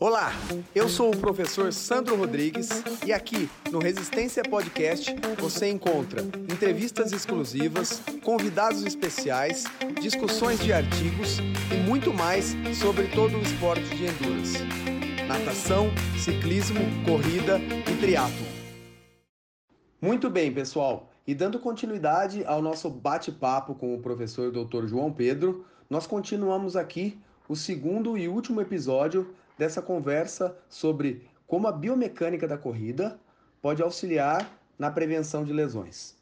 Olá, eu sou o professor Sandro Rodrigues e aqui no Resistência Podcast você encontra entrevistas exclusivas, convidados especiais, discussões de artigos e muito mais sobre todo o esporte de endurance: natação, ciclismo, corrida e triatlo. Muito bem, pessoal. E dando continuidade ao nosso bate-papo com o professor Dr. João Pedro, nós continuamos aqui o segundo e último episódio dessa conversa sobre como a biomecânica da corrida pode auxiliar na prevenção de lesões.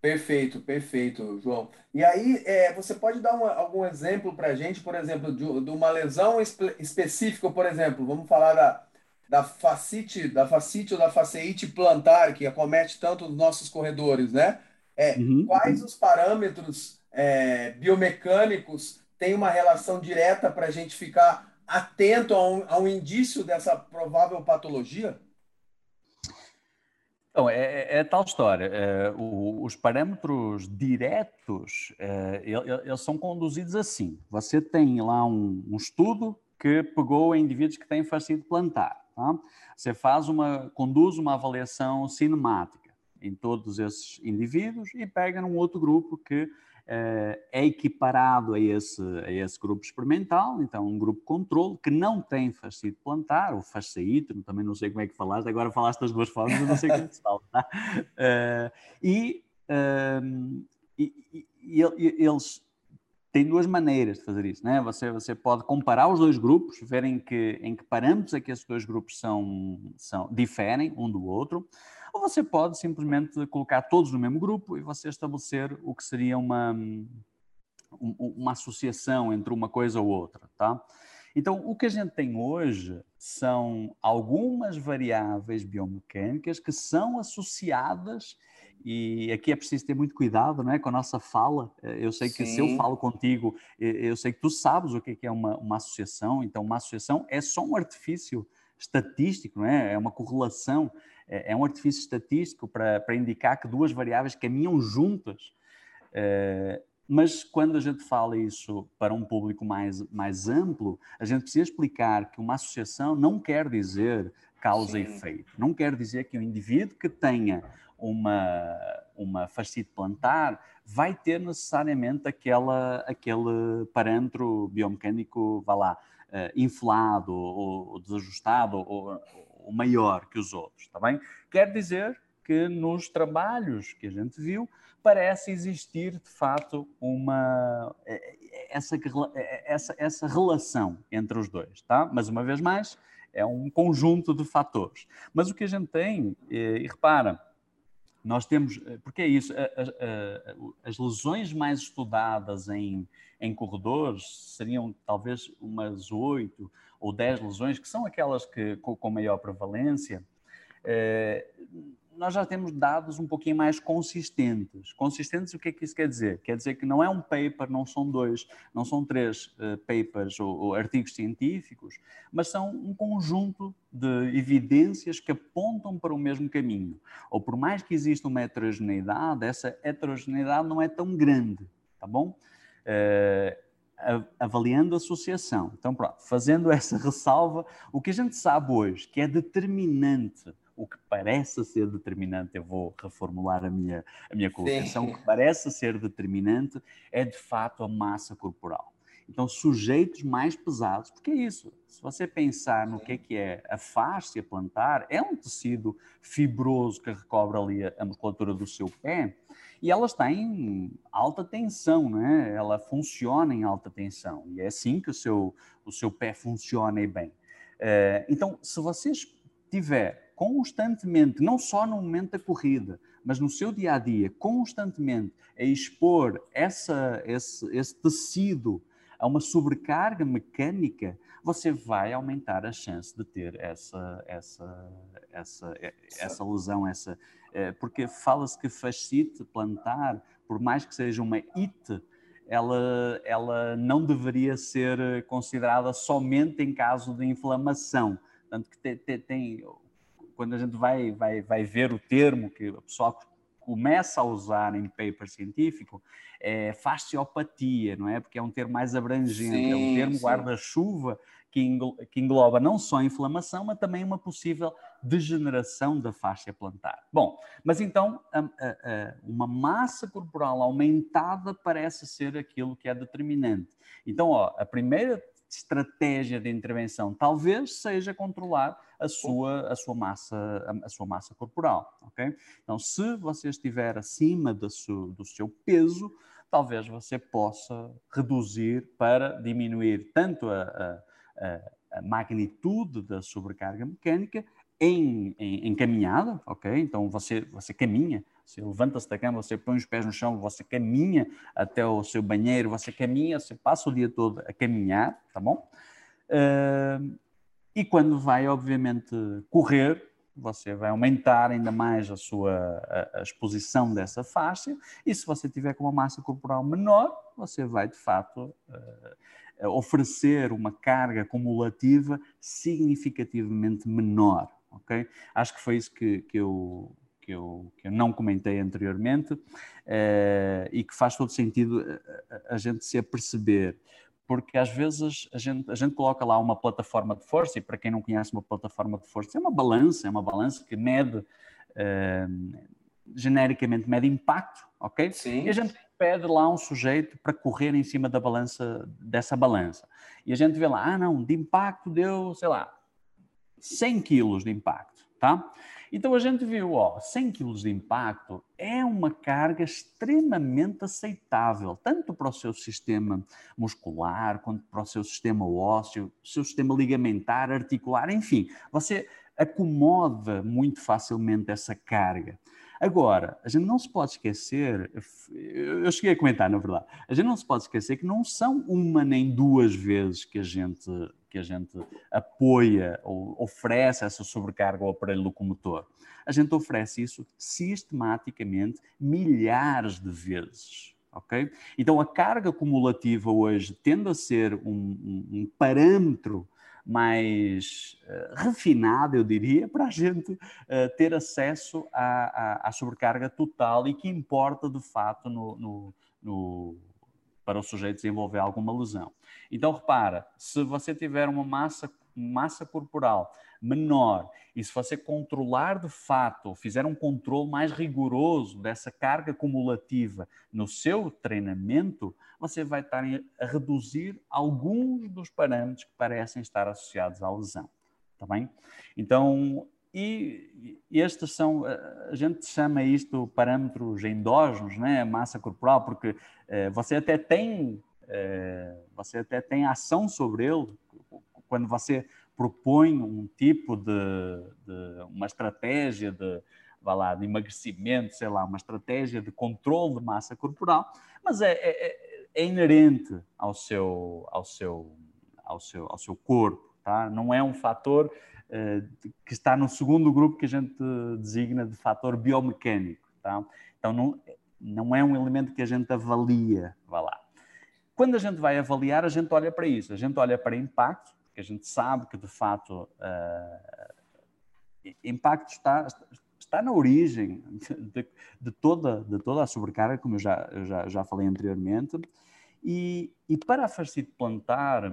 Perfeito, perfeito, João. E aí, é, você pode dar uma, algum exemplo para a gente, por exemplo, de, de uma lesão espe específica, por exemplo, vamos falar da, da facite, da facite ou da faceite plantar, que acomete tanto os nossos corredores, né? É, uhum. Quais os parâmetros é, biomecânicos têm uma relação direta para a gente ficar atento a um, a um indício dessa provável patologia? Então, é, é, é tal história. É, o, os parâmetros diretos, é, eles são conduzidos assim. Você tem lá um, um estudo que pegou indivíduos que têm fascite plantar. Tá? Você faz uma, conduz uma avaliação cinemática em todos esses indivíduos e pega num outro grupo que é equiparado a esse, a esse grupo experimental, então um grupo controle que não tem fascite plantar, ou fasciite, também não sei como é que falaste, agora falaste das duas formas, eu não sei como é se fala, tá? Uh, e, uh, e, e, e, eles têm duas maneiras de fazer isso, né? Você, você pode comparar os dois grupos, ver em que, em que parâmetros é que esses dois grupos são, são, diferem um do outro, ou você pode simplesmente colocar todos no mesmo grupo e você estabelecer o que seria uma, uma associação entre uma coisa ou outra, tá? Então, o que a gente tem hoje são algumas variáveis biomecânicas que são associadas e aqui é preciso ter muito cuidado não é, com a nossa fala. Eu sei que Sim. se eu falo contigo, eu sei que tu sabes o que é uma, uma associação. Então, uma associação é só um artifício estatístico, não é? É uma correlação é, é um artifício estatístico para, para indicar que duas variáveis caminham juntas. É, mas quando a gente fala isso para um público mais, mais amplo, a gente precisa explicar que uma associação não quer dizer causa Sim. e efeito. Não quer dizer que um indivíduo que tenha uma, uma fascite plantar vai ter necessariamente aquela, aquele parâmetro biomecânico, vá lá, uh, inflado ou, desajustado ou, ou maior que os outros, está bem? Quer dizer que nos trabalhos que a gente viu parece existir de fato uma eh, essa, eh, essa, essa relação entre os dois, tá? Mas uma vez mais é um conjunto de fatores. Mas o que a gente tem, e repara, nós temos, porque é isso, as lesões mais estudadas em, em corredores seriam talvez umas oito ou 10 lesões, que são aquelas que com maior prevalência, eh, nós já temos dados um pouquinho mais consistentes. Consistentes, o que é que isso quer dizer? Quer dizer que não é um paper, não são dois, não são três uh, papers ou, ou, artigos científicos, mas são um conjunto de evidências que apontam para o mesmo caminho. Ou por mais que exista uma heterogeneidade, essa heterogeneidade não é tão grande, tá bom? Uh, avaliando a associação. Então, pronto, fazendo essa ressalva, o que a gente sabe hoje que é determinante, o que parece ser determinante, eu vou reformular a minha, a minha colocação, Sim. o que parece ser determinante é de fato a massa corporal. Então, sujeitos mais pesados, porque é isso. Se você pensar no que é que é a fáscia plantar, é um tecido fibroso que recobre ali a musculatura do seu pé e ela está em alta tensão, né? Ela funciona em alta tensão e é assim que o seu, o seu pé funciona bem. É, então, se você tiver constantemente, não só no momento da corrida, mas no seu dia a dia, constantemente a expor essa, esse, esse tecido a uma sobrecarga mecânica, você vai aumentar a chance de ter essa, essa, essa, essa lesão, essa, porque fala-se que fascite plantar, por mais que seja uma IT, ela, ela não deveria ser considerada somente em caso de inflamação. Tanto que tem quando a gente vai, vai, vai ver o termo que o pessoal começa a usar em paper científico é fasciopatia, não é? Porque é um termo mais abrangente, sim, é um termo guarda-chuva que engloba não só a inflamação, mas também uma possível degeneração da faixa plantar. Bom, mas então a, a, a, uma massa corporal aumentada parece ser aquilo que é determinante. Então, ó, a primeira estratégia de intervenção talvez seja controlar a sua, a sua, massa, a, sua massa corporal, ok? Então, se você estiver acima do seu, do seu peso, talvez você possa reduzir para diminuir tanto a, a, a magnitude da sobrecarga mecânica em, em, em, caminhada, ok? Então você, você caminha, você levanta-se da cama, você põe os pés no chão, você caminha até o seu banheiro, você caminha, você passa o dia todo a caminhar, tá bom? Uh, e quando vai, obviamente, correr, você vai aumentar ainda mais a sua a, a exposição dessa faixa, e se você tiver com uma massa corporal menor, você vai, de fato, uh, oferecer uma carga acumulativa significativamente menor. Okay? Acho que foi isso que, que, eu, que, eu, que eu não comentei anteriormente uh, e que faz todo sentido a, a, gente se aperceber. Porque às vezes a gente, a gente coloca lá uma plataforma de força, e para quem não conhece uma plataforma de força, é uma balança, é uma balança que mede, genericamente mede impacto, ok? Sim. E a gente pede lá um sujeito para correr em cima da balança, dessa balança. E a gente vê lá, ah, não, de impacto deu, sei lá, 100 quilos de impacto, tá? Então a gente viu, ó, 100 quilos de impacto é uma carga extremamente aceitável, tanto para o seu sistema muscular, quanto para o seu sistema ósseo, seu sistema ligamentar, articular, enfim, você acomoda muito facilmente essa carga. Agora, a gente não se pode esquecer, eu cheguei a comentar, na verdade, a gente não se pode esquecer que não são uma nem duas vezes que a gente, que a gente apoia ou oferece essa sobrecarga ao aparelho locomotor. A gente oferece isso sistematicamente milhares de vezes. Okay? Então, a carga acumulativa hoje tende a ser um, um, um parâmetro mais uh, refinada, eu diria, para a gente uh, ter acesso à, à, à, sobrecarga total e que importa de fato no, no, no, para o sujeito desenvolver alguma lesão. Então, repara, se você tiver uma massa, massa corporal menor e se você controlar de fato, fizer um controle mais rigoroso dessa carga acumulativa no seu treinamento, você vai estar a reduzir alguns dos parâmetros que parecem estar associados à lesão. Está bem? Então, e estes são, a gente chama isto parâmetros endógenos, né? massa corporal, porque eh, você até tem eh, você até tem ação sobre ele quando você propõe um tipo de, de uma estratégia de, vá lá, de emagrecimento, sei lá, uma estratégia de controle de massa corporal, mas é, é, é é inerente ao seu, ao seu, ao seu, ao seu corpo, tá? Não é um fator uh, que está no segundo grupo que a gente designa de fator biomecânico, tá? Então não, não é um elemento que a gente avalia, vá lá. Quando a gente vai avaliar, a gente olha para isso, a gente olha para impacto, porque a gente sabe que de fato uh, impacto está, está na origem de, de, toda, de toda a sobrecarga, como eu já, eu já, já falei anteriormente, e, e para a fascite plantar,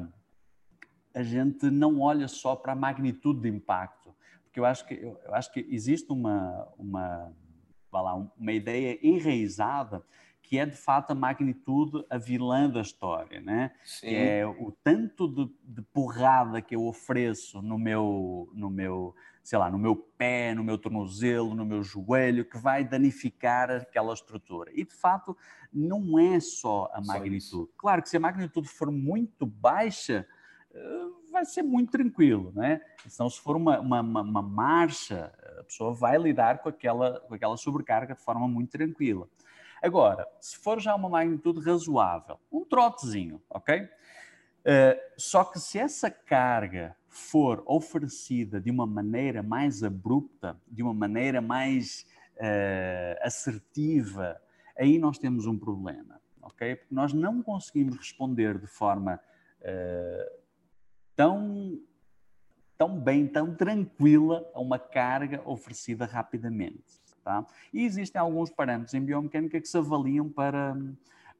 a gente não olha só para a magnitude de impacto, porque eu acho que, eu, eu acho que existe uma, uma, lá, uma ideia enraizada que é de fato a magnitude, a vilã da história, né? Sim. Que é o tanto de, de, porrada que eu ofereço no meu, no meu, sei lá, no meu pé, no meu tornozelo, no meu joelho, que vai danificar aquela estrutura. E de fato não é só a magnitude. Só claro que se a magnitude for muito baixa, eh, vai ser muito tranquilo, né? Então, se for uma, uma, uma, marcha, a pessoa vai lidar com aquela, com aquela sobrecarga de forma muito tranquila. Agora, se for já uma magnitude razoável, um trotezinho, ok? Uh, só que se essa carga for oferecida de uma maneira mais abrupta, de uma maneira mais uh, assertiva, aí nós temos um problema, ok? Porque nós não conseguimos responder de forma uh, tão, tão bem, tão tranquila a uma carga oferecida rapidamente. Tá? E existem alguns parâmetros em biomecânica que se avaliam para,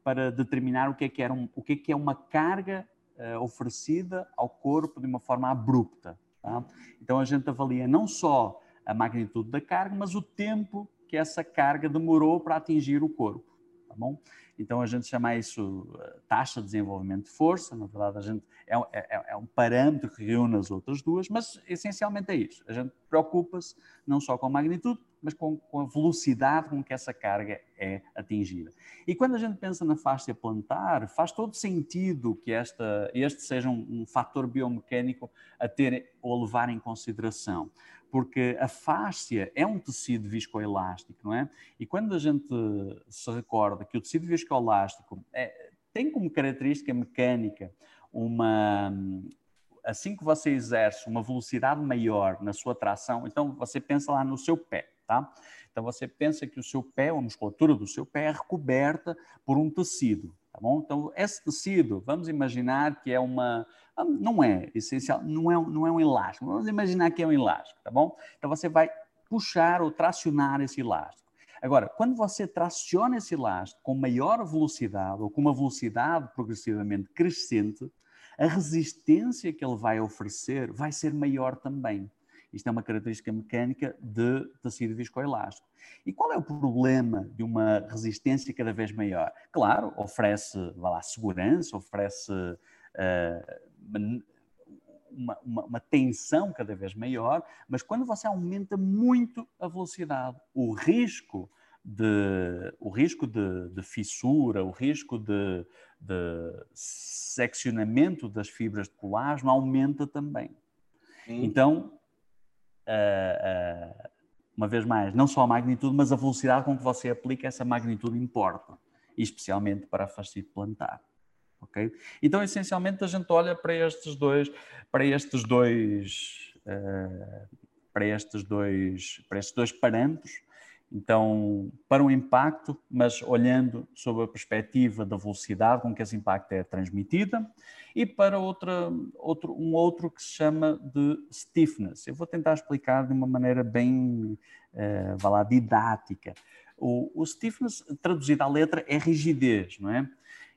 para determinar o que é que, era um, o que é, que é uma carga uh, oferecida ao corpo de uma forma abrupta. Tá? Então a gente avalia não só a magnitude da carga, mas o tempo que essa carga demorou para atingir o corpo. Tá bom? Então a gente chama isso eh, taxa de desenvolvimento de força, na verdade a gente é, é, é um parâmetro que reúne as outras duas, mas essencialmente é isso. A gente preocupa-se não só com a magnitude, mas com, com, a velocidade com que essa carga é atingida. E quando a gente pensa na faixa plantar, faz todo sentido que esta, este seja um, um fator biomecânico a ter ou a levar em consideração porque a fáscia é um tecido viscoelástico, não é? E quando a gente se recorda que o tecido viscoelástico é, tem como característica mecânica uma assim que você exerce uma velocidade maior na sua tração, então você pensa lá no seu pé, tá? Então você pensa que o seu pé, a musculatura do seu pé é recoberta por um tecido, tá bom? Então esse tecido, vamos imaginar que é uma ah, não é essencial, não é, não é um elástico. Vamos imaginar que é um elástico, tá bom? Então você vai puxar ou tracionar esse elástico. Agora, quando você traciona esse elástico com maior velocidade ou com uma velocidade progressivamente crescente, a resistência que ele vai oferecer vai ser maior também. Isto é uma característica mecânica de tecido viscoelástico. E qual é o problema de uma resistência cada vez maior? Claro, oferece vá lá, segurança, oferece uh, uma, uma, uma, tensão cada vez maior, mas quando você aumenta muito a velocidade, o risco de, o risco de, de fissura, o risco de, de, seccionamento das fibras de colágeno aumenta também. Sim. Então, uh, uh, uma vez mais, não só a magnitude, mas a velocidade com que você aplica essa magnitude importa, especialmente para a fascite plantar ok? Então, essencialmente, a gente olha para estes dois, para estes dois, uh, para estes dois, para estes dois parâmetros. Então, para o impacto, mas olhando sob a perspectiva da velocidade com que esse impacto é transmitida, e para outra, outro, um outro que se chama de stiffness. Eu vou tentar explicar de uma maneira bem, uh, lá, didática. O, o stiffness, traduzido à letra, é rigidez, não é?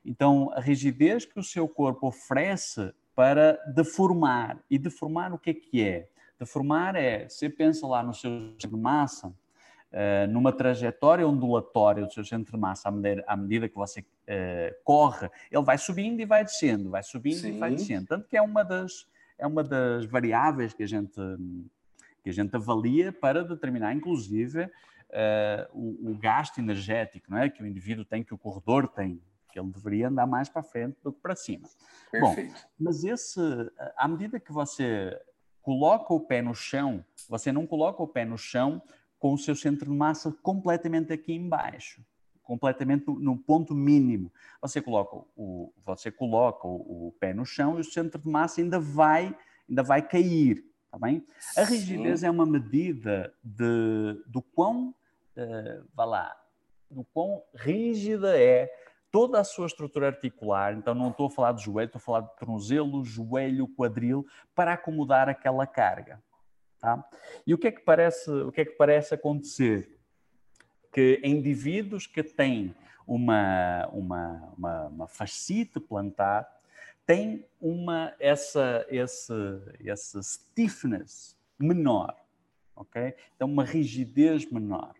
Então, a rigidez que o seu corpo oferece para deformar. E deformar o que é que é? Deformar é, você pensa lá no seu de massa, uh, numa trajetória ondulatória do seu centro de massa, à medida, à medida que você uh, corre, ele vai subindo e vai descendo, vai subindo Sim. e vai descendo. Tanto que é uma das, é uma das variáveis que a gente, que a gente avalia para determinar, inclusive, uh, o, o gasto energético não é? que o indivíduo tem, que o corredor tem que ele deveria andar mais para frente do que para cima. Perfeito. Bom, mas esse, à medida que você coloca o pé no chão, você não coloca o pé no chão com o seu centro de massa completamente aqui embaixo, completamente no, no ponto mínimo. Você coloca o, você coloca o, o, pé no chão e o centro de massa ainda vai, ainda vai cair, tá bem? A rigidez Sim. é uma medida de, do quão, uh, vá lá, do quão rígida é toda a sua estrutura articular, então não estou a falar de joelho, estou a falar de tornozelo, joelho, quadril, para acomodar aquela carga. Tá? E o que, é que parece, o que é que parece acontecer? Que indivíduos que têm uma, uma, uma, uma fascite plantar têm uma, essa, esse, esse stiffness menor, ok? Então uma rigidez menor.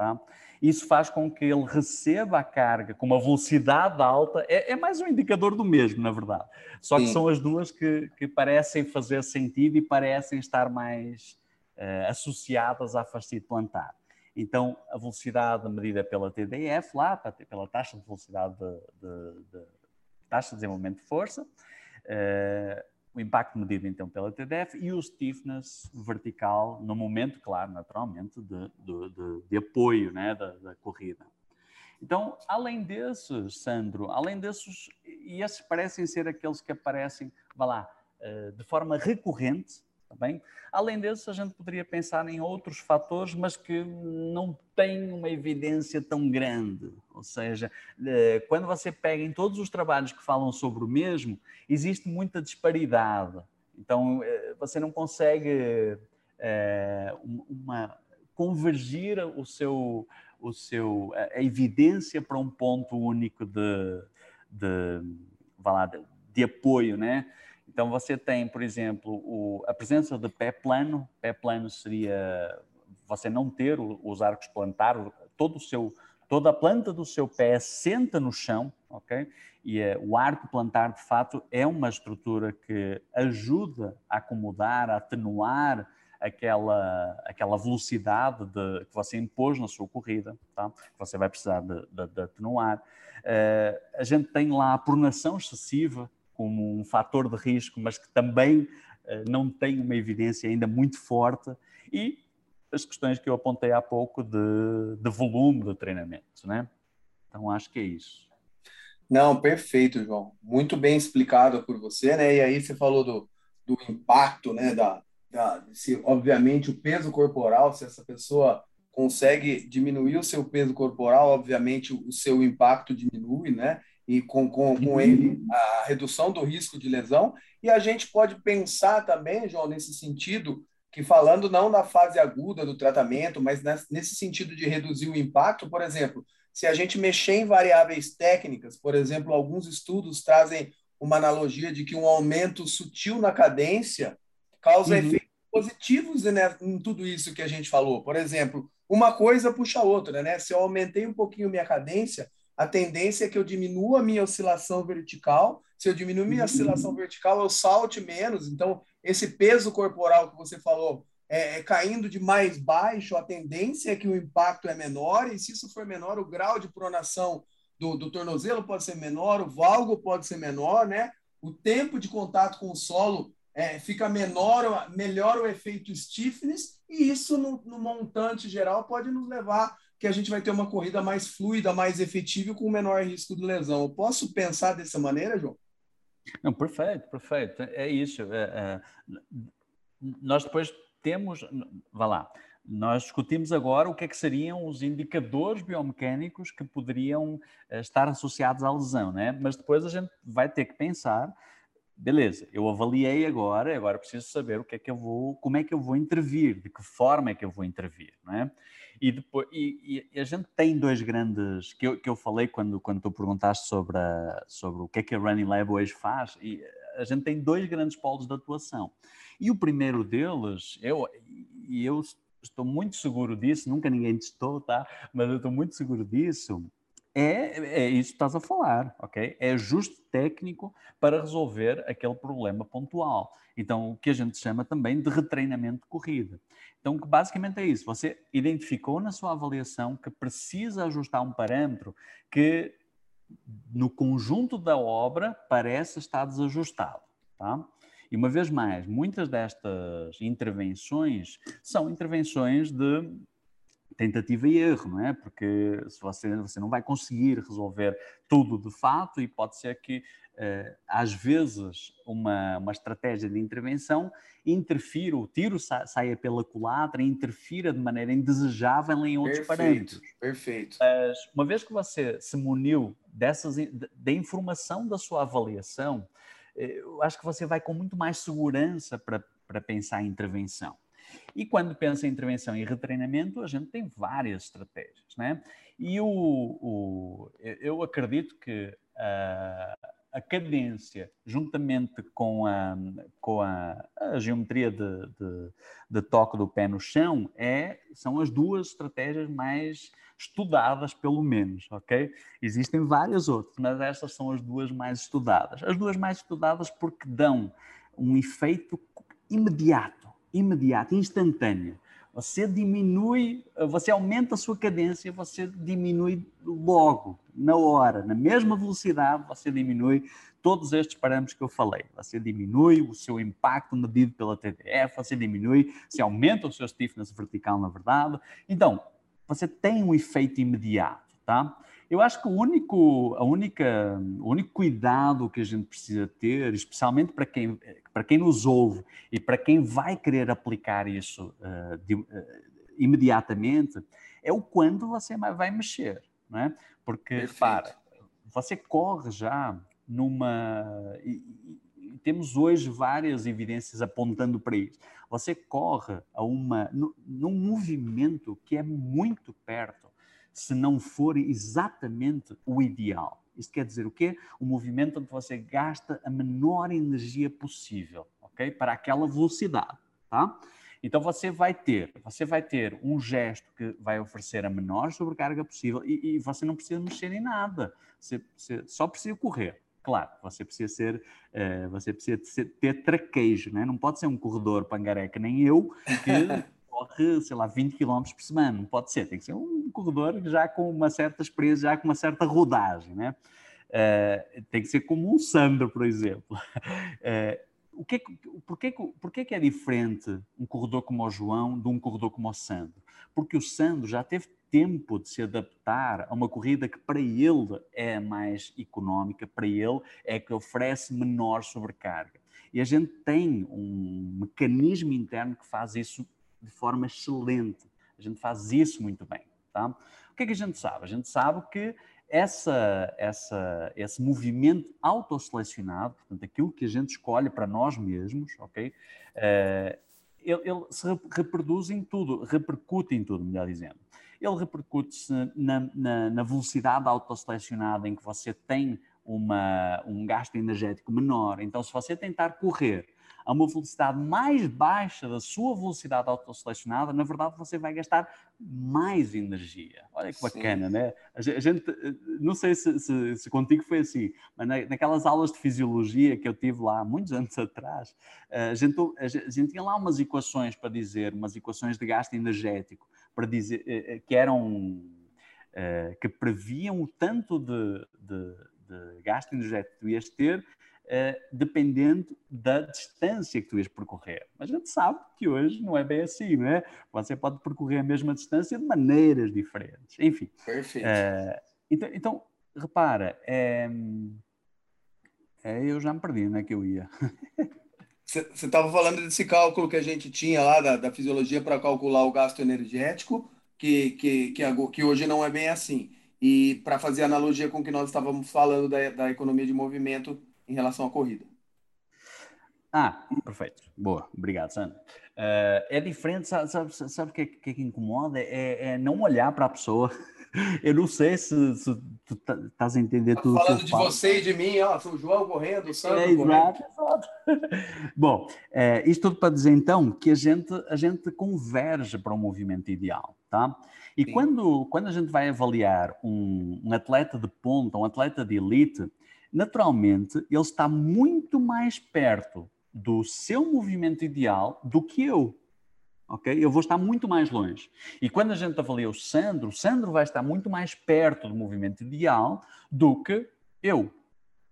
Tá? Isso faz com que ele receba a carga com uma velocidade alta. É, é mais um indicador do mesmo, na verdade. Só que Sim. são as duas que, que, parecem fazer sentido e parecem estar mais uh, associadas à fascite plantar. Então, a velocidade medida pela TDF, lá, pela taxa de velocidade de, de, de taxa de desenvolvimento de força, uh, o impacto medido então pela TDF e o stiffness vertical no momento, claro, naturalmente, de, de, de, de apoio né, da, da, corrida. Então, além desses, Sandro, além desses, e esses parecem ser aqueles que aparecem, vá lá, eh, de forma recorrente, Tá bem? Além disso, a gente poderia pensar em outros fatores, mas que não têm uma evidência tão grande. Ou seja, eh, quando você pega em todos os trabalhos que falam sobre o mesmo, existe muita disparidade. Então, eh, você não consegue eh, uma convergir o seu, o seu, a, evidência para um ponto único de, de, lá, de, de apoio, né? Então você tem, por exemplo, o, a presença de pé plano. Pé plano seria você não ter os arcos plantares, todo o seu, toda a planta do seu pé senta no chão, ok? E é, o arco plantar, de fato, é uma estrutura que ajuda a acomodar, a atenuar aquela, aquela velocidade de, que você impôs na sua corrida, tá? que você vai precisar de, de, de atenuar. Uh, a gente tem lá a pronação excessiva como um fator de risco, mas que também uh, não tem uma evidência ainda muito forte, e as questões que eu apontei há pouco de, de volume de treinamento. Né? Então, acho que é isso. Não, perfeito, João. Muito bem explicado por você, né? E aí você falou do, do impacto, né? Da, da, se, obviamente, o peso corporal, se essa pessoa consegue diminuir o seu peso corporal, obviamente o seu impacto diminui, né? E com, com, com ele a redução do risco de lesão. E a gente pode pensar também, João, nesse sentido, que falando não da fase aguda do tratamento, mas nesse sentido de reduzir o impacto, por exemplo, se a gente mexer em variáveis técnicas, por exemplo, alguns estudos trazem uma analogia de que um aumento sutil na cadência causa uhum. efeitos positivos né, em tudo isso que a gente falou. Por exemplo, uma coisa puxa a outra, né? Se eu aumentei um pouquinho minha cadência, a tendência é que eu diminua a minha oscilação vertical. Se eu diminuir minha oscilação vertical, eu salte menos. Então, esse peso corporal que você falou é, é, caindo de mais baixo, a tendência é que o impacto é menor, e se isso for menor, o grau de pronação do, do tornozelo pode ser menor, o valgo pode ser menor, né? O tempo de contato com o solo é, fica menor, melhor o efeito stiffness, e isso no, no, montante geral pode nos levar que a gente vai ter uma corrida mais fluida, mais efetiva com menor risco de lesão. Eu posso pensar dessa maneira, João? Não, perfeito, perfeito. É isso. É, é, nós depois temos, vá lá, nós discutimos agora o que é que seriam os indicadores biomecânicos que poderiam eh, estar associados à lesão, né? Mas depois a gente vai ter que pensar, beleza, eu avaliei agora, agora preciso saber o que é que eu vou, como é que eu vou intervir, de que forma é que eu vou intervir, não é? E, depois, e, e a gente tem dois grandes, que eu, que eu falei quando, quando tu perguntaste sobre, a, sobre o que é que a Running Lab hoje faz, e a gente tem dois grandes polos de atuação. E o primeiro deles, eu, e eu estou muito seguro disso, nunca ninguém testou, tá? Mas eu estou muito seguro disso. É, é isso que estás a falar, ok? É ajuste técnico para resolver aquele problema pontual. Então, o que a gente chama também de retreinamento de corrida. Então, que basicamente é isso. Você identificou na sua avaliação que precisa ajustar um parâmetro que, no conjunto da obra, parece estar desajustado, tá? E uma vez mais, muitas destas intervenções são intervenções de tentativa e erro, não é? Porque se você, você não vai conseguir resolver tudo de fato e pode ser que uh, às vezes uma, uma estratégia de intervenção interfira, o tiro sa, saia pela culatra e interfira de maneira indesejável em outros perfeito, parâmetros. Perfeito. Mas uma vez que você se muniu dessas, da informação da sua avaliação, eu acho que você vai com muito mais segurança para, para pensar em intervenção. E quando pensa em intervenção e retreinamento, a gente tem várias estratégias, né? E o, o eu acredito que a, a cadência, juntamente com a, com a, a geometria de, de, de, toque do pé no chão, é, são as duas estratégias mais estudadas, pelo menos, ok? Existem várias outras, mas estas são as duas mais estudadas. As duas mais estudadas porque dão um efeito imediato, imediato, instantâneo. Você diminui, você aumenta a sua cadência, você diminui logo, na hora, na mesma velocidade, você diminui todos estes parâmetros que eu falei. Você diminui o seu impacto medido pela TDF, você diminui, você aumenta o seu stiffness vertical, na verdade. Então, você tem um efeito imediato, tá? Eu acho que o único, a única, o único cuidado que a gente precisa ter, especialmente para quem, para quem nos ouve e para quem vai querer aplicar isso uh, de, uh, imediatamente, é o quando você vai mexer, não é? Porque, Perfeito. repara, você corre já numa. temos hoje várias evidências apontando para isso. Você corre a uma, num movimento que é muito perto, se não for exatamente o ideal. Isto quer dizer o quê? O movimento onde você gasta a menor energia possível, ok? Para aquela velocidade, tá? Então você vai ter, você vai ter um gesto que vai oferecer a menor sobrecarga possível e, e você não precisa mexer em nada. Você, você, só precisa correr. Claro, você precisa ser, uh, você precisa ter traquejo, né? não pode ser um corredor pangaré que nem eu, que corre, sei lá, 20 km por semana, não pode ser, tem que ser um corredor já com uma certa experiência, já com uma certa rodagem, né? Uh, tem que ser como um Sandro, por exemplo. Uh, o que, porquê, porquê que é diferente um corredor como o João de um corredor como o Sandro? Porque o Sandro já teve tempo de se adaptar a uma corrida que para ele é mais económica, para ele é que oferece menor sobrecarga. E a gente tem um mecanismo interno que faz isso de forma excelente. A gente faz isso muito bem. Tá? O que é que a gente sabe? A gente sabe que essa, essa, esse movimento autoselecionado, portanto, aquilo que a gente escolhe para nós mesmos, ok? Uh, ele, ele, se reproduz em tudo, repercute em tudo, melhor dizendo. Ele repercute-se na, na, na, velocidade autoselecionada em que você tem uma, um gasto energético menor. Então, se você tentar correr a uma velocidade mais baixa da sua velocidade autoselecionada, na verdade você vai gastar mais energia. Olha que bacana, Sim. né? A gente, não sei se, se, se, contigo foi assim, mas naquelas aulas de fisiologia que eu tive lá muitos anos atrás, a gente, a gente tinha lá umas equações para dizer, umas equações de gasto energético, para dizer eh, eh, que eram eh, que previam o tanto de, de, de gasto energético que tu ias ter uh, dependendo da distância que tu ias percorrer. Mas a gente sabe que hoje não é bem assim, não é? Você pode percorrer a mesma distância de maneiras diferentes. Enfim. Perfeito. Uh, então, então, repara, é, eu já me perdi, não é que eu ia. Você estava falando desse cálculo que a gente tinha lá da, da fisiologia para calcular o gasto energético, que, que, que, que hoje não é bem assim. E para fazer analogia com o que nós estávamos falando da, da economia de movimento em relação à corrida. Ah, perfeito. Boa, obrigado, Sandro. Uh, é diferente, sabe, sabe, o que, que, que incomoda? É, é, não olhar para a pessoa. Eu não sei se, se tu tá, estás a entender tá tudo. Falando de falo. você e de mim, ó, o João correndo, o Sandro é, exato, exato. Bom, é, isto tudo para dizer então que a gente, a gente converge para um movimento ideal, tá? E quando, quando a gente vai avaliar um, um atleta de ponta, um atleta de elite, naturalmente ele está muito mais perto do seu movimento ideal do que eu. Ok? Eu vou estar muito mais longe. E quando a gente avalia o Sandro, o Sandro vai estar muito mais perto do movimento ideal do que eu.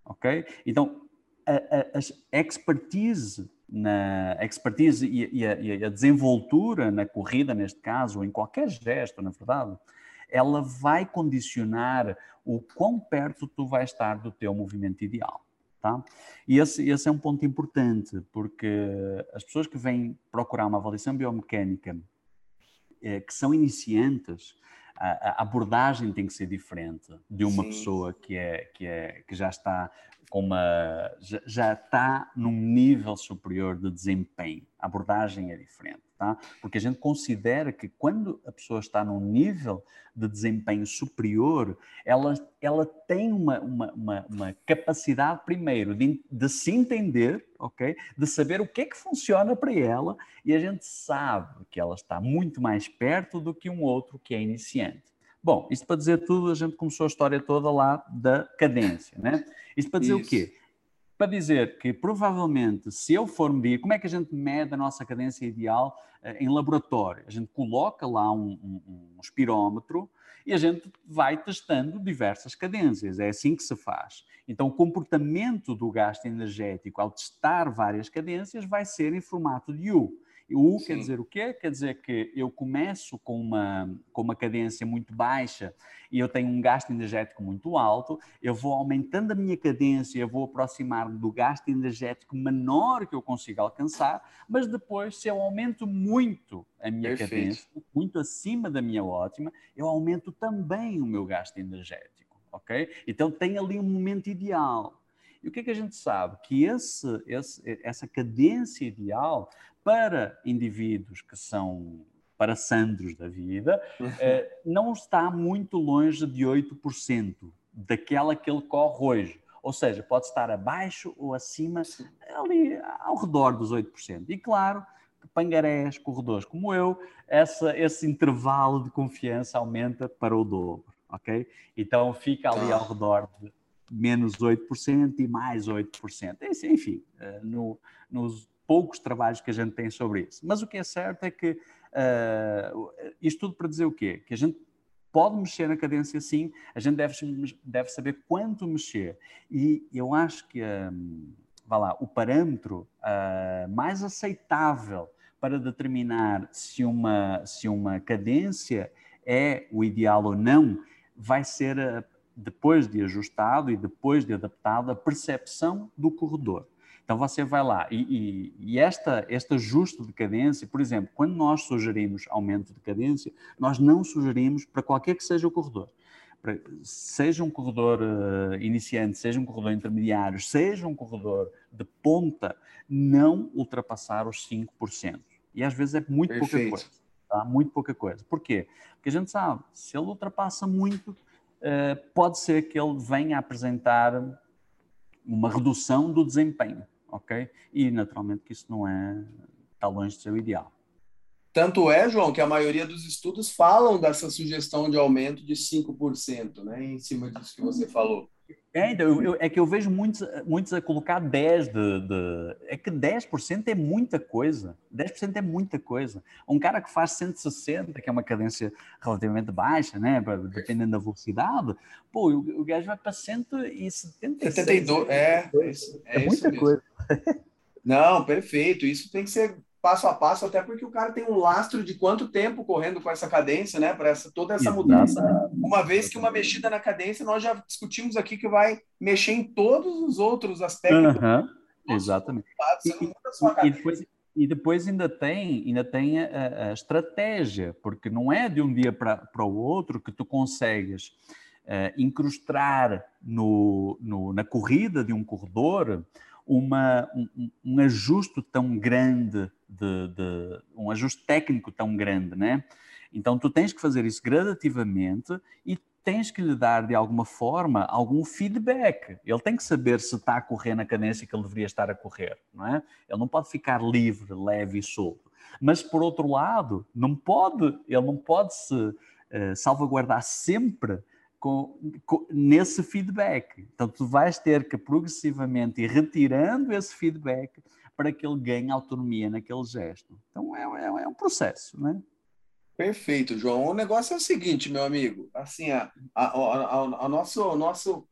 Ok? Então, a, a, a expertise na expertise e, e, a, e, a, desenvoltura na corrida, neste caso, ou em qualquer gesto, na verdade, ela vai condicionar o quão perto tu vais estar do teu movimento ideal. Tá? E esse, esse é um ponto importante, porque as pessoas que vêm procurar uma avaliação biomecânica eh, que são iniciantes, a, a, abordagem tem que ser diferente de uma Sim. pessoa que, é, que, é, que já está com uma já, já está num nível superior de desempenho. A abordagem é diferente tá? Porque a gente considera que quando a pessoa está num nível de desempenho superior, ela, ela tem uma, uma, uma, uma capacidade, primeiro, de, de, se entender, ok? De saber o que é que funciona para ela e a gente sabe que ela está muito mais perto do que um outro que é iniciante. Bom, isto para dizer tudo, a gente começou a história toda lá da cadência, né? Isto para dizer Isso. o quê? Para dizer que provavelmente, se eu for medir, como é que a gente mede a nossa cadência ideal uh, em laboratório? A gente coloca lá um, um, um espirómetro e a gente vai testando diversas cadências. É assim que se faz. Então, o comportamento do gasto energético ao testar várias cadências vai ser em formato de U. O Sim. quer dizer o quê? Quer dizer que eu começo com uma, com uma cadência muito baixa e eu tenho um gasto energético muito alto, eu vou aumentando a minha cadência, eu vou aproximar-me do gasto energético menor que eu consigo alcançar, mas depois, se eu aumento muito a minha Perfeito. cadência, muito acima da minha ótima, eu aumento também o meu gasto energético, ok? Então tem ali um momento ideal. E o que é que a gente sabe? Que esse, esse, essa cadência ideal para indivíduos que são para Sandros da vida, eh, não está muito longe de 8% daquela que ele corre hoje. Ou seja, pode estar abaixo ou acima, ali ao redor dos 8%. E claro, pangarés, corredores como eu, essa, esse intervalo de confiança aumenta para o dobro, ok? Então fica ali ao redor de menos 8% e mais 8%. Enfim, eh, no, nos poucos trabalhos que a gente tem sobre isso. Mas o que é certo é que uh, isto tudo para dizer o quê? Que a gente pode mexer na cadência sim, a gente deve, deve saber quanto mexer. E eu acho que um, vá lá, o parâmetro uh, mais aceitável para determinar se uma, se uma cadência é o ideal ou não vai ser, uh, depois de ajustado e depois de adaptado, a percepção do corredor. Então você vai lá e, e, e, esta, este ajuste de cadência, por exemplo, quando nós sugerimos aumento de cadência, nós não sugerimos para qualquer que seja o corredor. Para, seja um corredor uh, iniciante, seja um corredor intermediário, seja um corredor de ponta, não ultrapassar os 5%. E às vezes é muito Perfeito. pouca coisa. Tá? Muito pouca coisa. Por quê? Porque a gente sabe, se ele ultrapassa muito, pode ser que ele venha apresentar uma redução do desempenho ok? E naturalmente que isso não é, está longe de ser o ideal. Tanto é, João, que a maioria dos estudos falam dessa sugestão de aumento de 5%, né? Em cima disso que você falou. É, então, eu, eu, é que eu vejo muitos, muitos a colocar 10 de, de, É que 10% é muita coisa. 10% é muita coisa. Um cara que faz 160, que é uma cadência relativamente baixa, né? Dependendo da velocidade, pô, o, o gajo vai para 176. 72, é, é, isso, é, é muita coisa. Não, perfeito. Isso tem que ser passo a passo, até porque o cara tem um lastro de quanto tempo correndo com essa cadência, né? Para essa, toda essa mudança. Uma vez que uma mexida na cadência, nós já discutimos aqui que vai mexer em todos os outros aspectos. Uhum, exatamente. E, e, depois, e depois ainda tem, ainda tem a, a, estratégia, porque não é de um dia para o outro que tu consegues uh, incrustar no, no, na corrida de um corredor uma, um, um ajuste tão grande, de, de, um ajuste técnico tão grande, né? Então tu tens que fazer isso gradativamente e tens que lhe dar de alguma forma algum feedback. Ele tem que saber se está a correr na cadência que ele deveria estar a correr, não é? Ele não pode ficar livre, leve e solto. Mas por outro lado, não pode, ele não pode se uh, salvaguardar sempre com, com, nesse feedback. Então, tu vais ter que progressivamente ir retirando esse feedback para que ele ganhe autonomia naquele gesto. Então, é, é, é um processo, né? Perfeito, João. O negócio é o seguinte, meu amigo. Assim, a, a, a, a nosso, nosso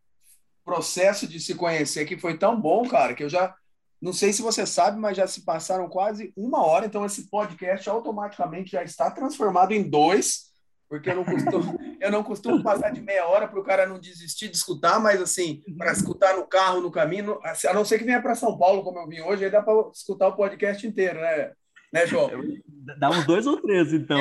processo de se conhecer aqui foi tão bom, cara, que eu já não sei se você sabe, mas já se passaram quase uma hora. Então, esse podcast automaticamente já está transformado em dois porque eu não costumo, eu não costumo passar de meia hora para o cara não desistir de escutar, mas assim, para escutar no carro, no caminho, a não ser que venha para São Paulo, como eu vim hoje, aí dá para escutar o podcast inteiro, né, né João? Dá uns dois ou três, então.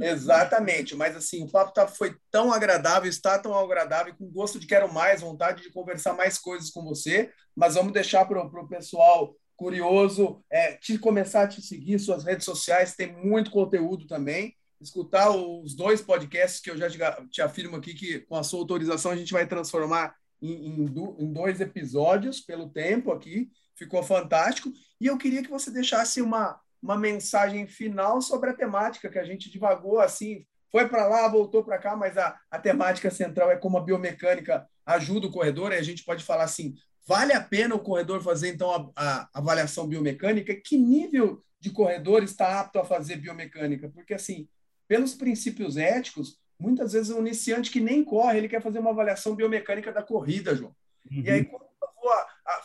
exatamente, mas assim, o papo tá, foi tão agradável, está tão agradável, com gosto de quero mais, vontade de conversar mais coisas com você, mas vamos deixar para o pessoal curioso é, te começar a te seguir, suas redes sociais, tem muito conteúdo também escutar os dois podcasts que eu já te afirmo aqui que, com a sua autorização, a gente vai transformar em, em, em, dois episódios pelo tempo aqui. Ficou fantástico. E eu queria que você deixasse uma, uma mensagem final sobre a temática que a gente divagou assim. Foi para lá, voltou para cá, mas a, a temática central é como a biomecânica ajuda o corredor. E a gente pode falar assim: vale a pena o corredor fazer então a, a avaliação biomecânica? Que nível de corredor está apto a fazer biomecânica? Porque assim, pelos princípios éticos, muitas vezes o iniciante que nem corre, ele quer fazer uma avaliação biomecânica da corrida, João. Uhum. E aí, quando eu vou a, a,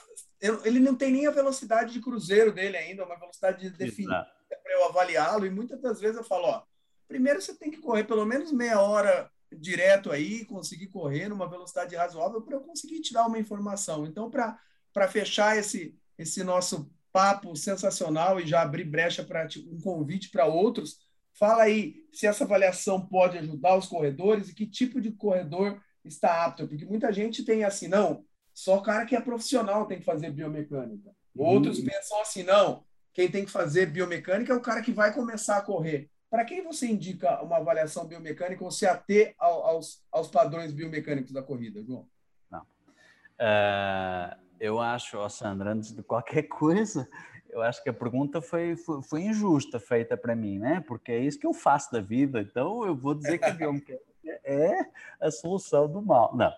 ele não tem nem a velocidade de cruzeiro dele ainda, uma velocidade definida para eu avaliá-lo, e muitas das vezes eu falo, ó, primeiro você tem que correr pelo menos meia hora direto aí, conseguir correr numa velocidade razoável para eu conseguir te dar uma informação. Então, para fechar esse, esse nosso papo sensacional e já abrir brecha para um convite para outros, Fala aí se essa avaliação pode ajudar os corredores e que tipo de corredor está apto, porque muita gente tem assim, não, só cara que é profissional tem que fazer biomecânica. Outros uhum. pensam assim, não, quem tem que fazer biomecânica é o cara que vai começar a correr. Para quem você indica uma avaliação biomecânica ou se ater aos, aos padrões biomecânicos da corrida, João? Não. Uh, eu acho, oh Sandra, antes de qualquer coisa, eu acho que a pergunta foi, foi, foi, injusta feita para mim, né? Porque é isso que eu faço da vida, então eu vou dizer que a biomecânica é a solução do mal. Não.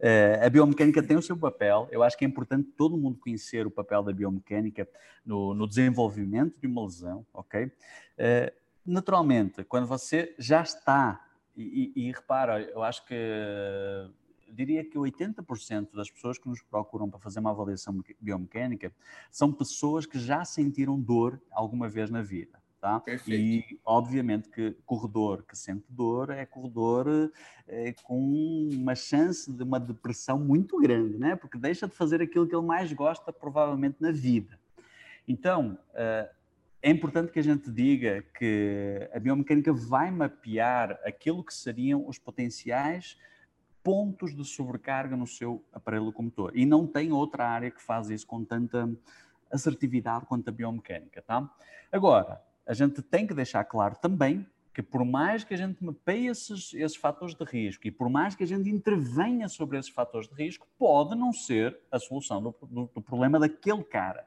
É, a biomecânica tem o seu papel. Eu acho que é importante todo mundo conhecer o papel da biomecânica no, no desenvolvimento de uma lesão, ok? É, naturalmente, quando você já está, e, e, e repara, eu acho que diria que 80% das pessoas que nos procuram para fazer uma avaliação biomecânica são pessoas que já sentiram dor alguma vez na vida. Tá? E obviamente que corredor que sente dor é corredor é, com uma chance de uma depressão muito grande, né? porque deixa de fazer aquilo que ele mais gosta provavelmente na vida. Então, uh, é importante que a gente diga que a biomecânica vai mapear aquilo que seriam os potenciais pontos de sobrecarga no seu aparelho locomotor. E não tem outra área que faz isso com tanta assertividade quanto a biomecânica, tá? Agora, a gente tem que deixar claro também que por mais que a gente mapeie esses, esses fatores de risco e por mais que a gente intervenha sobre esses fatores de risco, pode não ser a solução do, do, do problema daquele cara.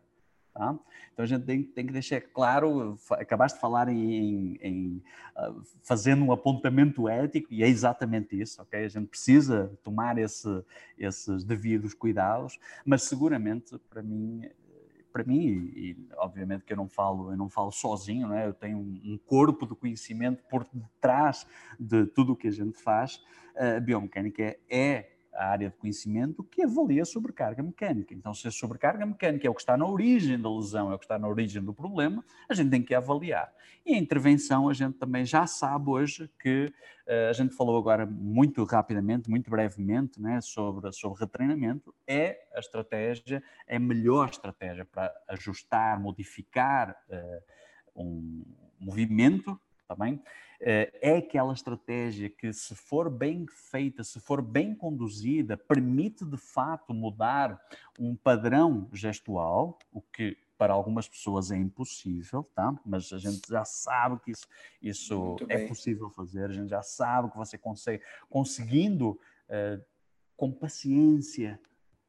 Tá? Então a gente tem, tem, que deixar claro, acabaste de falar em, em uh, fazendo um apontamento ético e é exatamente isso, ok? A gente precisa tomar esse, esses devidos cuidados, mas seguramente para mim para mim, e, e, obviamente que eu não falo, eu não falo sozinho, não é? eu tenho um, um corpo de conhecimento por detrás de tudo o que a gente faz. A biomecânica é a área de conhecimento que avalia a sobrecarga mecânica. Então, se a sobrecarga mecânica é o que está na origem da lesão, é o que está na origem do problema, a gente tem que avaliar. E a intervenção, a gente também já sabe hoje que uh, a gente falou agora muito rapidamente, muito brevemente, né, sobre, sobre retreinamento, é a estratégia, é a melhor estratégia para ajustar, modificar uh, um movimento também. Tá eh, é aquela estratégia que, se for bem feita, se for bem conduzida, permite de fato mudar um padrão gestual, o que para algumas pessoas é impossível, tá? Mas a gente já sabe que isso, isso é possível fazer, a gente já sabe que você consegue, conseguindo uh, com paciência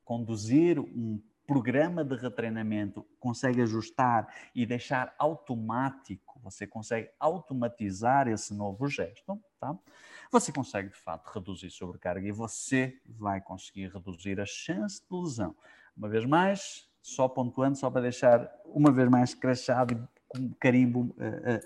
conduzir um programa de retreinamento consegue ajustar e deixar automático, você consegue automatizar esse novo gesto, tá? Você consegue de fato reduzir sobrecarga e você vai conseguir reduzir a chance de lesão. Uma vez mais, só pontuando, só para deixar uma vez mais crachado e com carimbo uh, uh,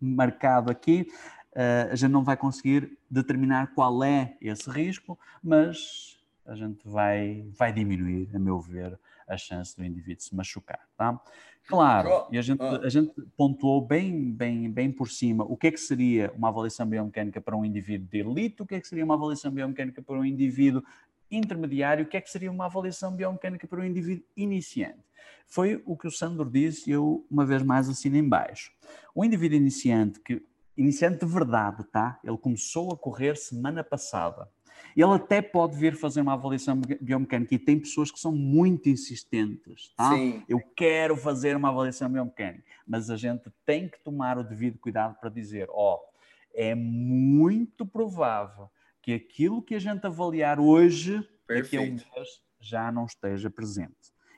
marcado aqui, uh, a gente não vai conseguir determinar qual é esse risco, mas a gente vai, vai diminuir, a meu ver, a chance do indivíduo se machucar, tá? Claro, e a gente, ah. a gente pontuou bem, bem, bem por cima o que é que seria uma avaliação biomecânica para um indivíduo de elite, o que é que seria uma avaliação biomecânica para um indivíduo intermediário, o que é que seria uma avaliação biomecânica para um indivíduo iniciante. Foi o que o Sandro disse e eu, uma vez mais, assino em baixo. O indivíduo iniciante, que iniciante de verdade, tá? Ele começou a correr semana passada ele até pode vir fazer uma avaliação biomecânica e tem pessoas que são muito insistentes, tá? Sim. Eu quero fazer uma avaliação biomecânica, mas a gente tem que tomar o devido cuidado para dizer, ó, oh, é muito provável que aquilo que a gente avaliar hoje, daqui a um mês, já não esteja presente.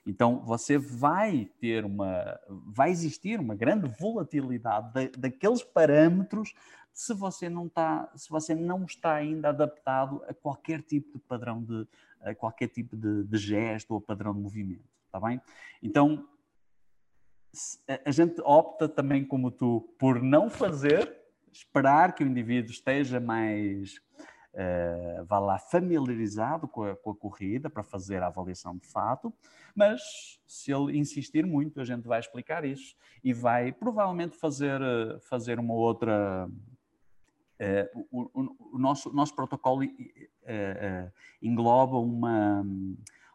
Então, você vai ter uma, vai existir uma grande volatilidade daqueles parâmetros se você não está, se você não está ainda adaptado a qualquer tipo de padrão de, a qualquer tipo de, de gesto ou padrão de movimento, está bem? Então, a gente opta também como tu por não fazer, esperar que o indivíduo esteja mais, uh, vá lá, familiarizado com a, com a, corrida para fazer a avaliação de fato, mas se ele insistir muito, a gente vai explicar isso e vai provavelmente fazer, eh, fazer uma outra Uh, o, o, nosso, protocolo uh, uh, engloba uma,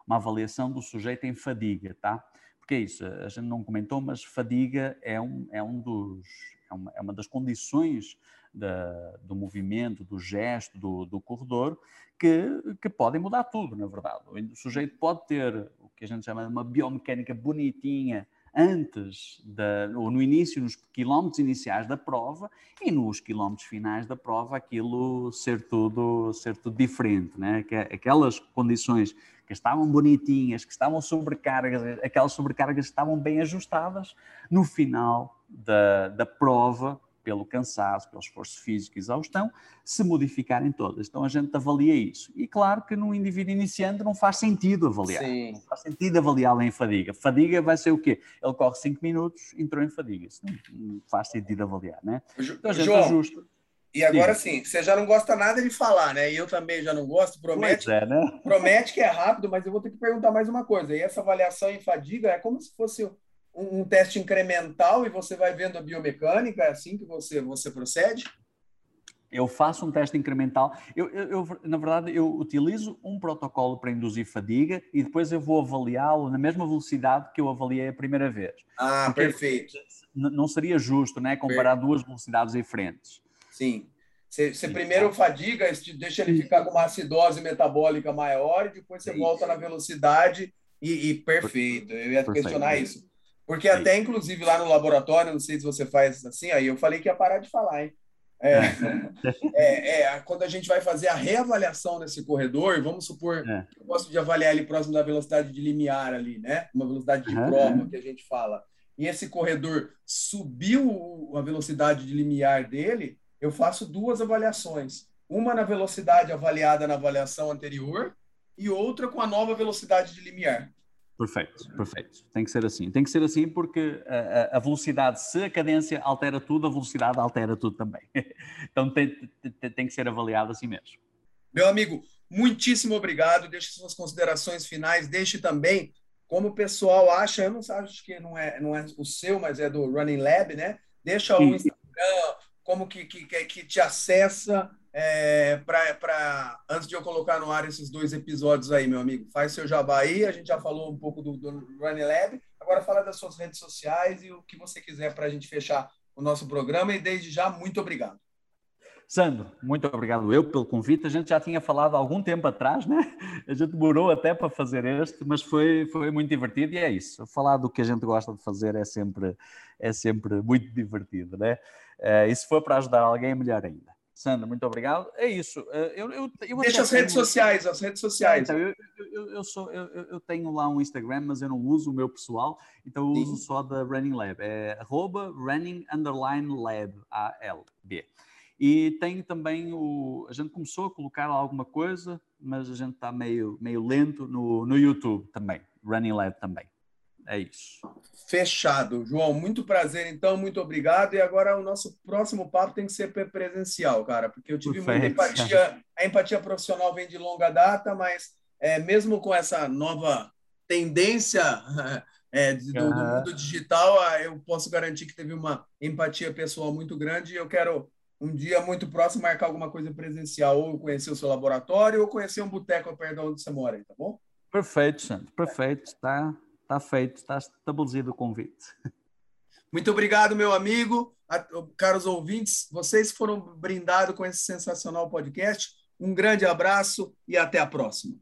uma avaliação do sujeito em fadiga, tá? porque é isso, a gente não comentou, mas fadiga é, um, é, um dos, é, uma, é uma das condições da, do movimento, do gesto, do, do corredor, que, que podem mudar tudo, na verdade. O sujeito pode ter o que a gente chama de uma biomecânica bonitinha, antes, da, ou no início, nos quilómetros iniciais da prova, e nos quilómetros finais da prova, aquilo ser tudo, ser tudo diferente, né? Aquelas condições que estavam bonitinhas, que estavam sobrecargas, aquelas sobrecargas estavam bem ajustadas, no final da, da prova pelo cansaço, pelo esforço físico e exaustão, se modificarem todas. Então a gente avalia isso. E claro que no indivíduo iniciante não faz sentido avaliar. Sim. Não faz sentido avaliá-lo em fadiga. Fadiga vai ser o quê? Ele corre 5 minutos, entrou em fadiga. Isso não, faz sentido avaliar, né? Então a gente João, ajusta. E agora sim, você já não gosta nada de falar, né? E eu também já não gosto. Promete, é, né? promete que é rápido, mas eu vou ter que perguntar mais uma coisa. E essa avaliação em fadiga é como se fosse um, um, teste incremental e você vai vendo a biomecânica, é assim que você, você procede? Eu faço um teste incremental. Eu, eu, eu, na verdade, eu utilizo um protocolo para induzir fadiga e depois eu vou avaliá-lo na mesma velocidade que eu avaliei a primeira vez. Ah, Porque perfeito. Não seria justo, né, comparar perfeito. duas velocidades diferentes. Sim. Você, você primeiro fadiga, deixa ele ficar com uma acidose metabólica maior e depois você volta na velocidade e, e perfeito. Eu ia perfeito. questionar isso. Porque até, inclusive, lá no laboratório, não sei se você faz assim, aí eu falei que ia parar de falar, hein? É, é, é, quando a gente vai fazer a reavaliação desse corredor, vamos supor, é. eu gosto de avaliar ele próximo da velocidade de limiar ali, né? Uma velocidade de uhum. prova que a gente fala. E esse corredor subiu a velocidade de limiar dele, eu faço duas avaliações. Uma na velocidade avaliada na avaliação anterior e outra com a nova velocidade de limiar. Perfeito, perfeito. Tem que ser assim. Tem que ser assim porque a, a, velocidade, se a cadência altera tudo, a velocidade altera tudo também. Então tem, tem, tem que ser avaliado assim mesmo. Meu amigo, muitíssimo obrigado. Deixe suas considerações finais. Deixe também como o pessoal acha, eu não acho que não é, não é o seu, mas é do Running Lab, né? Deixa o Instagram, como que, que, que te acessa, é, para antes de eu colocar no ar esses dois episódios aí, meu amigo. Faz seu jabá aí, a gente já falou um pouco do, do Running Lab, agora fala das suas redes sociais e o que você quiser para a gente fechar o nosso programa e desde já, muito obrigado. Sandro, muito obrigado eu pelo convite. A gente já tinha falado há algum tempo atrás, né? A gente demorou até para fazer este, mas foi, foi muito divertido e é isso. Falar do que a gente gosta de fazer é sempre, é sempre muito divertido, né? Uh, e se for para ajudar alguém, melhor ainda. Sandra, muito obrigado. É isso. Eh, eu, eu, eu Deixa as redes tenho... sociais, as redes sociais. Então, eu, eu, eu, sou, eu tenho lá um Instagram, mas eu não uso o meu pessoal, então eu Sim. uso só da Running Lab. É arroba running underline lab, A-L-B. E tenho também o. A gente começou a colocar alguma coisa, mas a gente está meio, meio lento no, no YouTube também. Running Lab também. É isso. Fechado. João, muito prazer, então, muito obrigado. E agora o nosso próximo papo tem que ser presencial, cara, porque eu tive Perfeito. muita empatia. A empatia profissional vem de longa data, mas é, mesmo com essa nova tendência é, do, do, mundo digital, ah, eu posso garantir que teve uma empatia pessoal muito grande. E eu quero um dia muito próximo marcar alguma coisa presencial, ou conhecer o seu laboratório, ou conhecer um boteco perto de onde você mora, tá bom? Perfeito, Santo. Perfeito. Tá, Está feito, está estabelecido o convite. Muito obrigado, meu amigo. Caros ouvintes, vocês foram brindados com esse sensacional podcast. Um grande abraço e até a próxima.